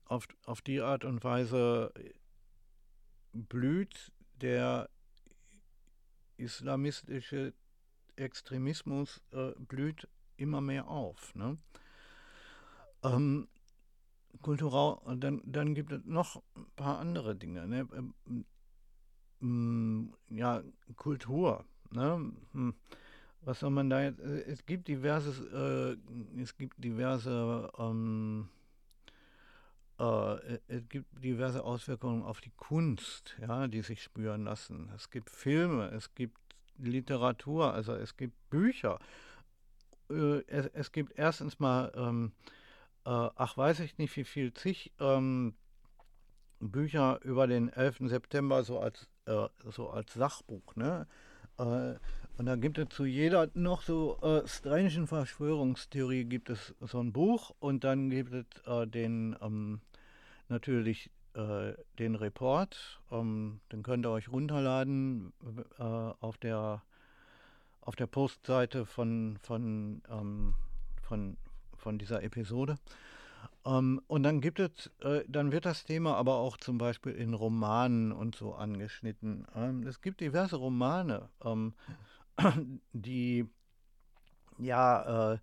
auf, auf die Art und Weise blüht der islamistische Extremismus äh, blüht immer mehr auf. Ne? Ähm, kulturell, dann, dann gibt es noch ein paar andere Dinge. Ne? Ähm, mm, ja, Kultur. Ne? Hm. Was soll man da jetzt? Äh, es gibt diverse, äh, es gibt diverse, ähm, äh, es gibt diverse Auswirkungen auf die Kunst, ja, die sich spüren lassen. Es gibt Filme, es gibt Literatur, also es gibt Bücher. Äh, es, es, gibt erstens mal, ähm, äh, ach weiß ich nicht, wie viel zig ähm, Bücher über den 11. September so als, äh, so als Sachbuch, ne? Äh, und da gibt es zu jeder noch so äh, strangen Verschwörungstheorie gibt es so ein Buch und dann gibt es äh, den ähm, natürlich äh, den Report. Ähm, den könnt ihr euch runterladen äh, auf der auf der Postseite von von ähm, von von dieser Episode. Ähm, und dann gibt es, äh, dann wird das Thema aber auch zum Beispiel in Romanen und so angeschnitten. Ähm, es gibt diverse Romane, ähm, die ja, äh,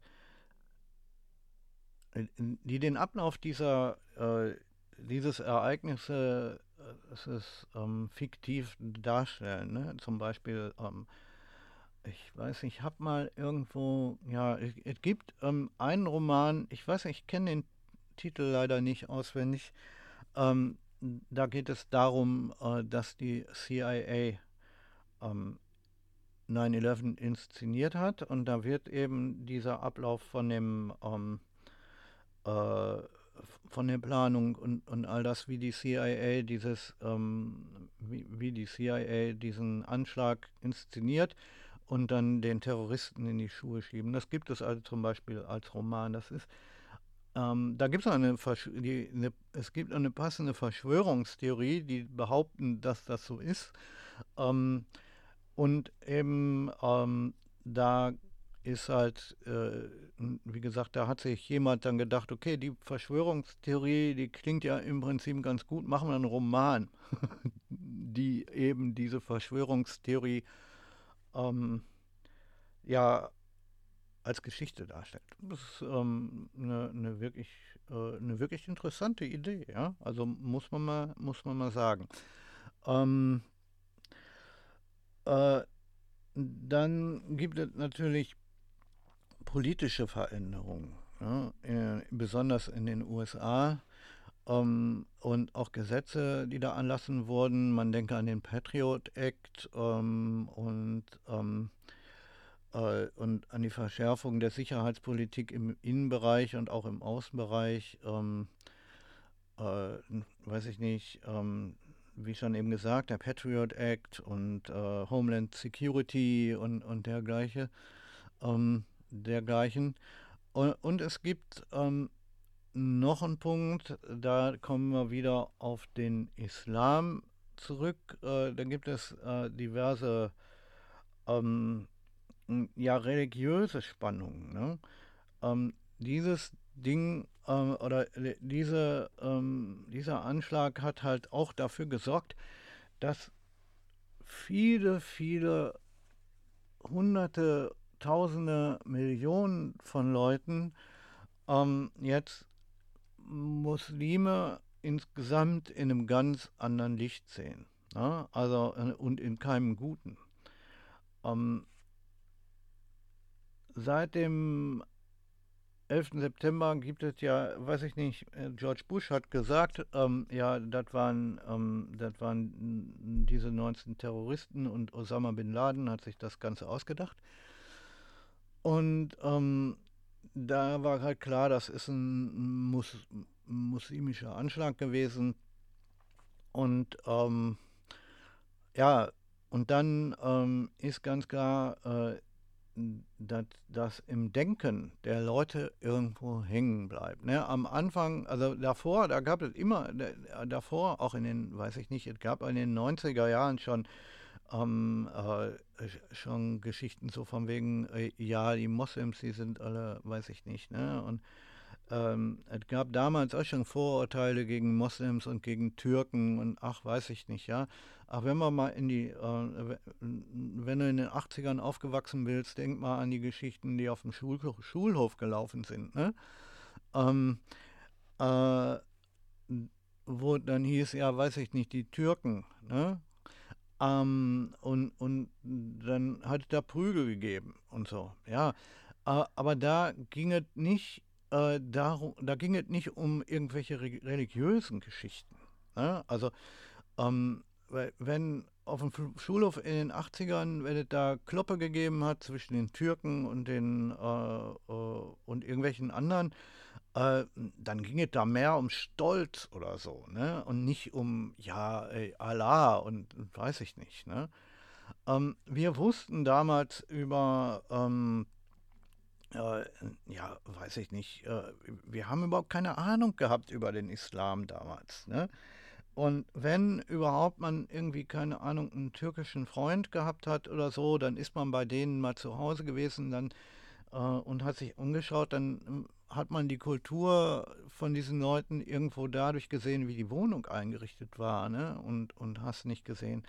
die den Ablauf dieser, äh, dieses Ereignisse äh, ähm, fiktiv darstellen. Ne? Zum Beispiel, ähm, ich weiß nicht, ich habe mal irgendwo, ja, es, gibt ähm, einen Roman, ich weiß nicht, ich kenne den Titel leider nicht auswendig. Ähm, da geht es darum, äh, dass die CIA ähm, 9-11 inszeniert hat. Und da wird eben dieser Ablauf von dem ähm, äh, von der Planung und, und all das, wie die CIA dieses, ähm, wie, wie die CIA diesen Anschlag inszeniert und dann den Terroristen in die Schuhe schieben. Das gibt es also zum Beispiel als Roman. Das ist, ähm, da gibt es eine, die, eine, es gibt eine passende Verschwörungstheorie, die behaupten, dass das so ist. Ähm, und eben ähm, da ist halt, äh, wie gesagt, da hat sich jemand dann gedacht, okay, die Verschwörungstheorie, die klingt ja im Prinzip ganz gut, machen wir einen Roman, die eben diese Verschwörungstheorie ähm, ja als Geschichte darstellt. Das ist ähm, eine, eine, wirklich, äh, eine wirklich interessante Idee, ja. Also muss man mal, muss man mal sagen. Ähm, äh, dann gibt es natürlich politische Veränderungen, ja, in, besonders in den USA ähm, und auch Gesetze, die da anlassen wurden. Man denke an den Patriot Act ähm, und, ähm, äh, und an die Verschärfung der Sicherheitspolitik im Innenbereich und auch im Außenbereich. Ähm, äh, weiß ich nicht, ähm, wie schon eben gesagt, der Patriot Act und äh, Homeland Security und, und dergleichen. Ähm, dergleichen. Und, und, es gibt ähm, noch einen Punkt, da kommen wir wieder auf den Islam zurück. Äh, da gibt es äh, diverse ähm, ja, religiöse Spannungen. Ne? Ähm, dieses Ding ähm, oder diese, ähm, dieser Anschlag hat halt auch dafür gesorgt, dass viele, viele Hunderte, Tausende, Millionen von Leuten ähm, jetzt Muslime insgesamt in einem ganz anderen Licht sehen. Ja? Ne? Also äh, und in keinem guten. Ähm, seit dem 11. September gibt es ja, weiß ich nicht, äh, George Bush hat gesagt, ähm, ja, das waren, ähm, waren diese 19 Terroristen und Osama bin Laden hat sich das Ganze ausgedacht. Und ähm, da war halt klar, das ist ein Mus muslimischer Anschlag gewesen. Und ähm, ja, und dann ähm, ist ganz klar, äh, dass das im Denken der Leute irgendwo hängen bleibt. Ne? Am Anfang, also davor, da gab es immer, davor, auch in den, weiß ich nicht, es gab in den 90er Jahren schon, ähm, äh, schon Geschichten so von wegen, äh, ja, die Moslems, die sind alle, weiß ich nicht, ne? Und ähm, es gab damals auch schon Vorurteile gegen Moslems und gegen Türken und ach, weiß ich nicht, ja. Aber wenn man mal in die, äh, wenn du in den 80ern aufgewachsen bist, denk mal an die Geschichten, die auf dem Schul Schulhof gelaufen sind, ne? Ähm, äh, wo dann hieß, ja, weiß ich nicht, die Türken, ne? Ähm, und, und dann hat es da Prügel gegeben und so, ja. Äh, aber da ging es nicht, äh, darum, da ging es nicht um irgendwelche religiösen Geschichten. Ne? Also, ähm, wenn auf dem Schulhof in den 80ern, wenn es da Kloppe gegeben hat zwischen den Türken und den äh, äh, und irgendwelchen anderen, äh, dann ging es da mehr um Stolz oder so, ne? Und nicht um, ja, ey, Allah und, und, weiß ich nicht, ne? Ähm, wir wussten damals über, ähm, äh, ja, weiß ich nicht, äh, wir haben überhaupt keine Ahnung gehabt über den Islam damals, ne? Und wenn überhaupt man irgendwie, keine Ahnung, einen türkischen Freund gehabt hat oder so, dann ist man bei denen mal zu Hause gewesen dann, äh, und hat sich umgeschaut, dann hat man die Kultur von diesen Leuten irgendwo dadurch gesehen, wie die Wohnung eingerichtet war, ne? Und, und hast nicht gesehen.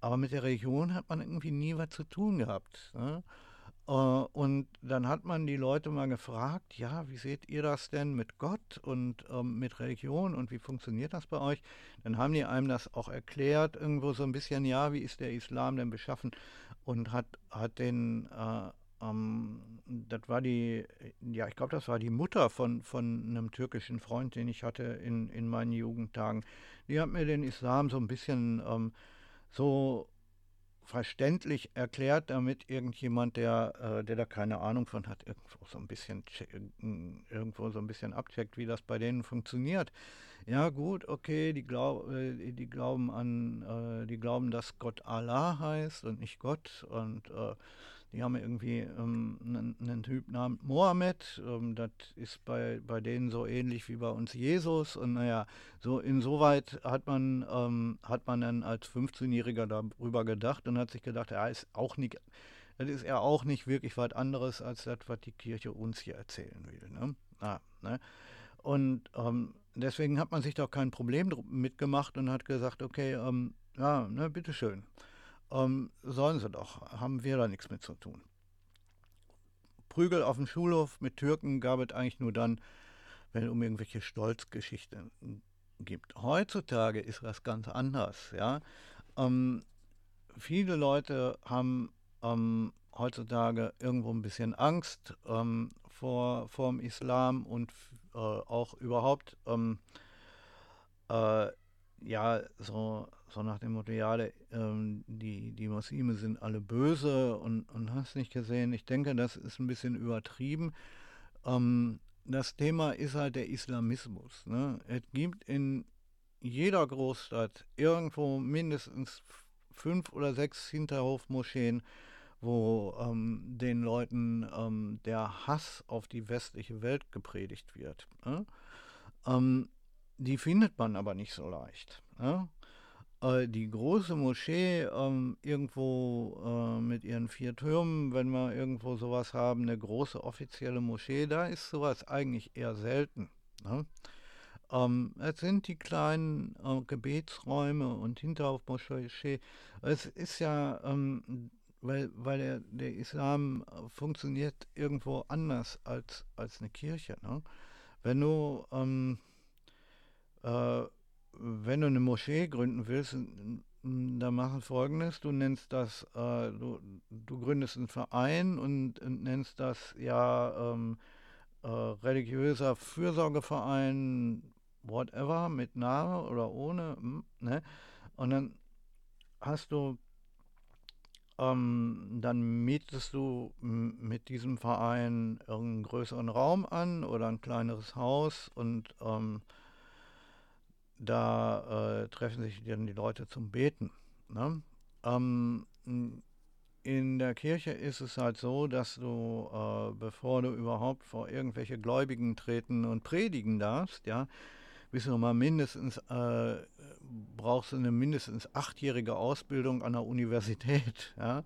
Aber mit der Religion hat man irgendwie nie was zu tun gehabt. Ne? Äh, und dann hat man die Leute mal gefragt, ja, wie seht ihr das denn mit Gott und ähm, mit Religion und wie funktioniert das bei euch? Dann haben die einem das auch erklärt, irgendwo so ein bisschen, ja, wie ist der Islam denn beschaffen? Und hat, hat den äh, ähm, das war die, ja, ich glaube, das war die Mutter von, von einem türkischen Freund, den ich hatte in, in meinen Jugendtagen. Die hat mir den Islam so ein bisschen ähm, so verständlich erklärt, damit irgendjemand, der, äh, der da keine Ahnung von hat, irgendwo so ein bisschen irgendwo so ein bisschen abcheckt, wie das bei denen funktioniert. Ja, gut, okay, die, glaub, äh, die glauben an, äh, die glauben, dass Gott Allah heißt und nicht Gott und äh, die haben irgendwie ähm, einen, einen, Typ namens Mohammed. Ähm, das ist bei, bei denen so ähnlich wie bei uns Jesus. Und naja, so insoweit hat man, ähm, hat man dann als 15-Jähriger darüber gedacht und hat sich gedacht, ja, ist auch nicht, das ist ja auch nicht wirklich was anderes als das, was die Kirche uns hier erzählen will. Ne? Ah, ne? Und ähm, deswegen hat man sich doch kein Problem mitgemacht und hat gesagt, okay, ähm, ja, ne, bitteschön. Ähm, sollen sie doch, haben wir da nichts mit zu tun. Prügel auf dem Schulhof mit Türken gab es eigentlich nur dann, wenn es um irgendwelche Stolzgeschichten gibt. Heutzutage ist das ganz anders. Ja? Ähm, viele Leute haben ähm, heutzutage irgendwo ein bisschen Angst ähm, vor, vor dem Islam und äh, auch überhaupt ähm, äh, ja, so, so nach dem Motto, ja, der, ähm, die, die Muslime sind alle böse und, und hast nicht gesehen. Ich denke, das ist ein bisschen übertrieben. Ähm, das Thema ist halt der Islamismus. Ne? Es gibt in jeder Großstadt irgendwo mindestens fünf oder sechs Hinterhofmoscheen, wo ähm, den Leuten ähm, der Hass auf die westliche Welt gepredigt wird. Ne? Ähm, die findet man aber nicht so leicht. Ne? Äh, die große Moschee ähm, irgendwo äh, mit ihren vier Türmen, wenn wir irgendwo sowas haben, eine große offizielle Moschee, da ist sowas eigentlich eher selten. Ne? Ähm, es sind die kleinen äh, Gebetsräume und Hinterhofmoschee. Es ist ja, ähm, weil, weil der, der Islam äh, funktioniert irgendwo anders als, als eine Kirche. Ne? Wenn du ähm, äh, wenn du eine Moschee gründen willst, dann machen folgendes, du nennst das, äh, du, du, gründest einen Verein und, und nennst das ja ähm, äh, religiöser Fürsorgeverein, whatever, mit Name oder ohne, hm, ne? Und dann hast du, ähm, dann mietest du mit diesem Verein irgendeinen größeren Raum an oder ein kleineres Haus und ähm, da äh, treffen sich dann die Leute zum Beten. Ne? Ähm, in der Kirche ist es halt so, dass du, äh, bevor du überhaupt vor irgendwelche Gläubigen treten und predigen darfst, ja, bist du mal mindestens, äh, brauchst du eine mindestens achtjährige Ausbildung an der Universität, ja,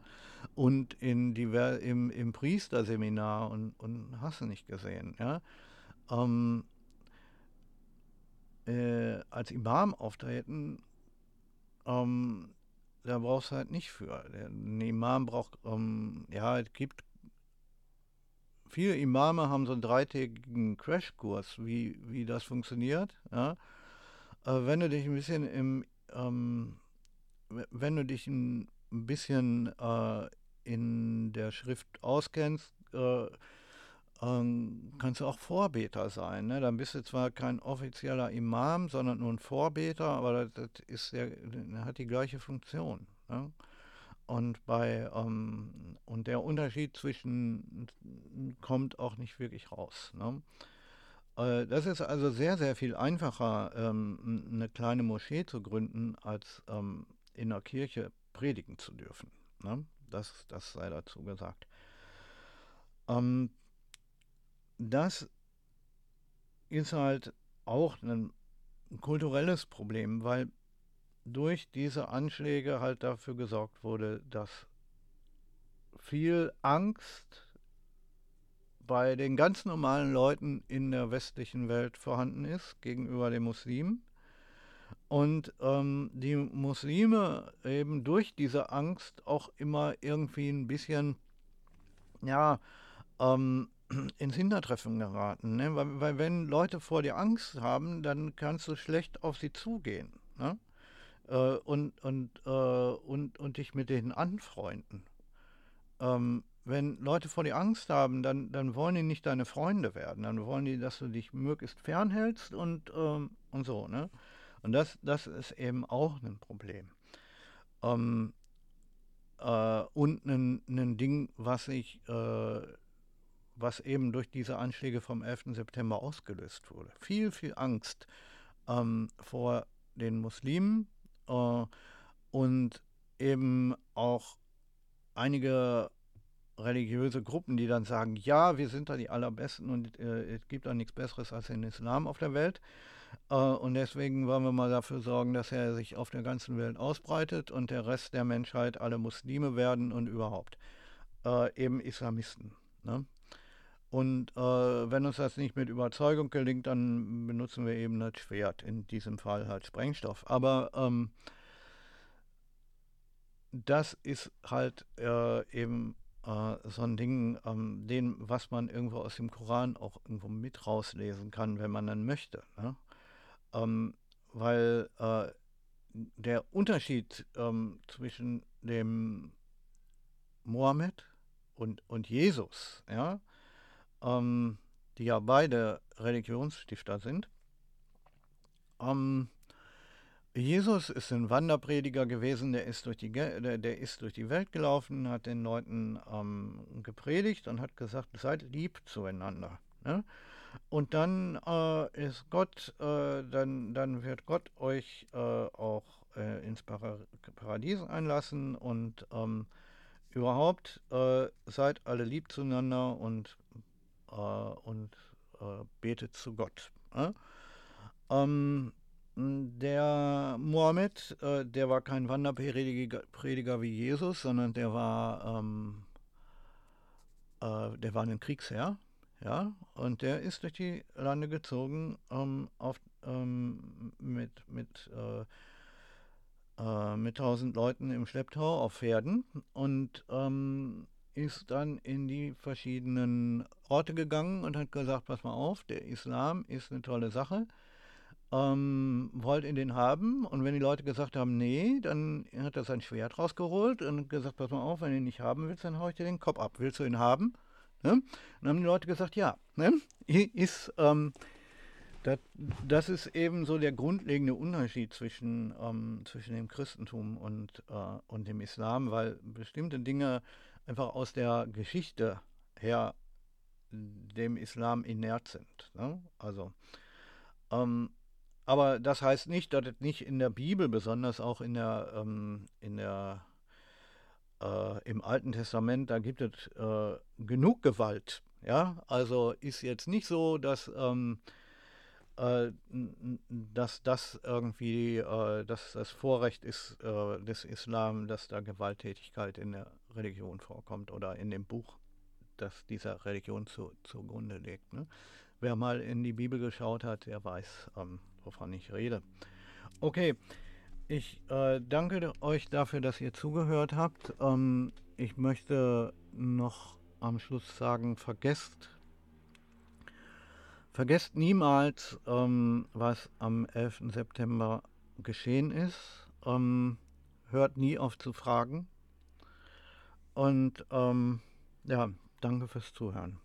und in diver im, im Priesterseminar und, und hast du nicht gesehen, ja. Ähm, äh, als Imam auftreten, ähm, da brauchst du halt nicht für. Ein Imam braucht, ähm, ja, es gibt viele Imame haben so einen dreitägigen Crashkurs, wie, wie das funktioniert. Ja? Äh, wenn du dich ein bisschen im, ähm, wenn du dich ein bisschen äh, in der Schrift auskennst, äh, ähm, kannst du auch Vorbeter sein. Ne? Dann bist du zwar kein offizieller Imam, sondern nur ein Vorbeter, aber das, das ist der, hat die gleiche Funktion. Ne? Und bei ähm, und der Unterschied zwischen kommt auch nicht wirklich raus. Ne? Äh, das ist also sehr, sehr viel einfacher, ähm, eine kleine Moschee zu gründen, als ähm, in einer Kirche predigen zu dürfen. Ne? Das, das sei dazu gesagt. Ähm, das ist halt auch ein kulturelles Problem, weil durch diese Anschläge halt dafür gesorgt wurde, dass viel Angst bei den ganz normalen Leuten in der westlichen Welt vorhanden ist gegenüber den Muslimen. Und ähm, die Muslime eben durch diese Angst auch immer irgendwie ein bisschen, ja, ähm, ins Hintertreffen geraten. Ne? Weil, weil, wenn Leute vor dir Angst haben, dann kannst du schlecht auf sie zugehen. Ne? Äh, und, und, äh, und, und dich mit denen anfreunden. Ähm, wenn Leute vor dir Angst haben, dann, dann wollen die nicht deine Freunde werden. Dann wollen die, dass du dich möglichst fernhältst und, ähm, und so. Ne? Und das, das ist eben auch ein Problem. Ähm, äh, und ein, ein Ding, was ich äh, was eben durch diese Anschläge vom 11. September ausgelöst wurde. Viel, viel Angst ähm, vor den Muslimen äh, und eben auch einige religiöse Gruppen, die dann sagen, ja, wir sind da die Allerbesten und äh, es gibt da nichts Besseres als den Islam auf der Welt. Äh, und deswegen wollen wir mal dafür sorgen, dass er sich auf der ganzen Welt ausbreitet und der Rest der Menschheit alle Muslime werden und überhaupt äh, eben Islamisten. Ne? Und äh, wenn uns das nicht mit Überzeugung gelingt, dann benutzen wir eben das Schwert, in diesem Fall halt Sprengstoff. Aber ähm, das ist halt äh, eben äh, so ein Ding, ähm, den, was man irgendwo aus dem Koran auch irgendwo mit rauslesen kann, wenn man dann möchte. Ne? Ähm, weil äh, der Unterschied ähm, zwischen dem Mohammed und, und Jesus, ja, ähm, die ja beide Religionsstifter sind. Ähm, Jesus ist ein Wanderprediger gewesen, der ist durch die, der, ist durch die Welt gelaufen, hat den Leuten ähm, gepredigt und hat gesagt, seid lieb zueinander. Ne? Und dann äh, ist Gott, äh, dann, dann wird Gott euch äh, auch äh, ins Paradies einlassen und ähm, überhaupt äh, seid alle lieb zueinander und äh, und äh, betet zu Gott. Ähm, der Mohammed, äh, der war kein Wanderprediger Prediger wie Jesus, sondern der war, ähm, äh, der war ein Kriegsherr, ja, und der ist durch die Lande gezogen ähm, auf, ähm, mit, mit, äh, äh mit tausend Leuten im Schlepptau auf Pferden und ähm, ist dann in die verschiedenen Orte gegangen und hat gesagt, pass mal auf, der Islam ist eine tolle Sache. Ähm, wollt ihr den haben? Und wenn die Leute gesagt haben, nee, dann hat er sein Schwert rausgeholt und gesagt, pass mal auf, wenn du ihn nicht haben willst, dann hau ich dir den Kopf ab. Willst du ihn haben? Ne? Dann haben die Leute gesagt, ja. Ne? Ist, ähm, das, das, ist eben so der grundlegende Unterschied zwischen, ähm, zwischen dem Christentum und, äh, und dem Islam, weil bestimmte Dinge einfach aus der Geschichte her dem Islam inert sind. Ne? Also, ähm, aber das heißt nicht, dass es nicht in der Bibel, besonders auch in der, ähm, in der äh, im Alten Testament, da gibt es äh, genug Gewalt. Ja, also ist jetzt nicht so, dass ähm, äh, dass das irgendwie äh, dass das Vorrecht ist äh, des Islam, dass da Gewalttätigkeit in der Religion vorkommt oder in dem Buch, das dieser Religion zu, zugrunde legt. Ne? Wer mal in die Bibel geschaut hat, der weiß, ähm, wovon ich rede. Okay, ich äh, danke euch dafür, dass ihr zugehört habt. Ähm, ich möchte noch am Schluss sagen, vergesst, vergesst niemals, ähm, was am 11. September geschehen ist. Ähm, hört nie auf zu fragen. Und ähm, ja, danke fürs Zuhören.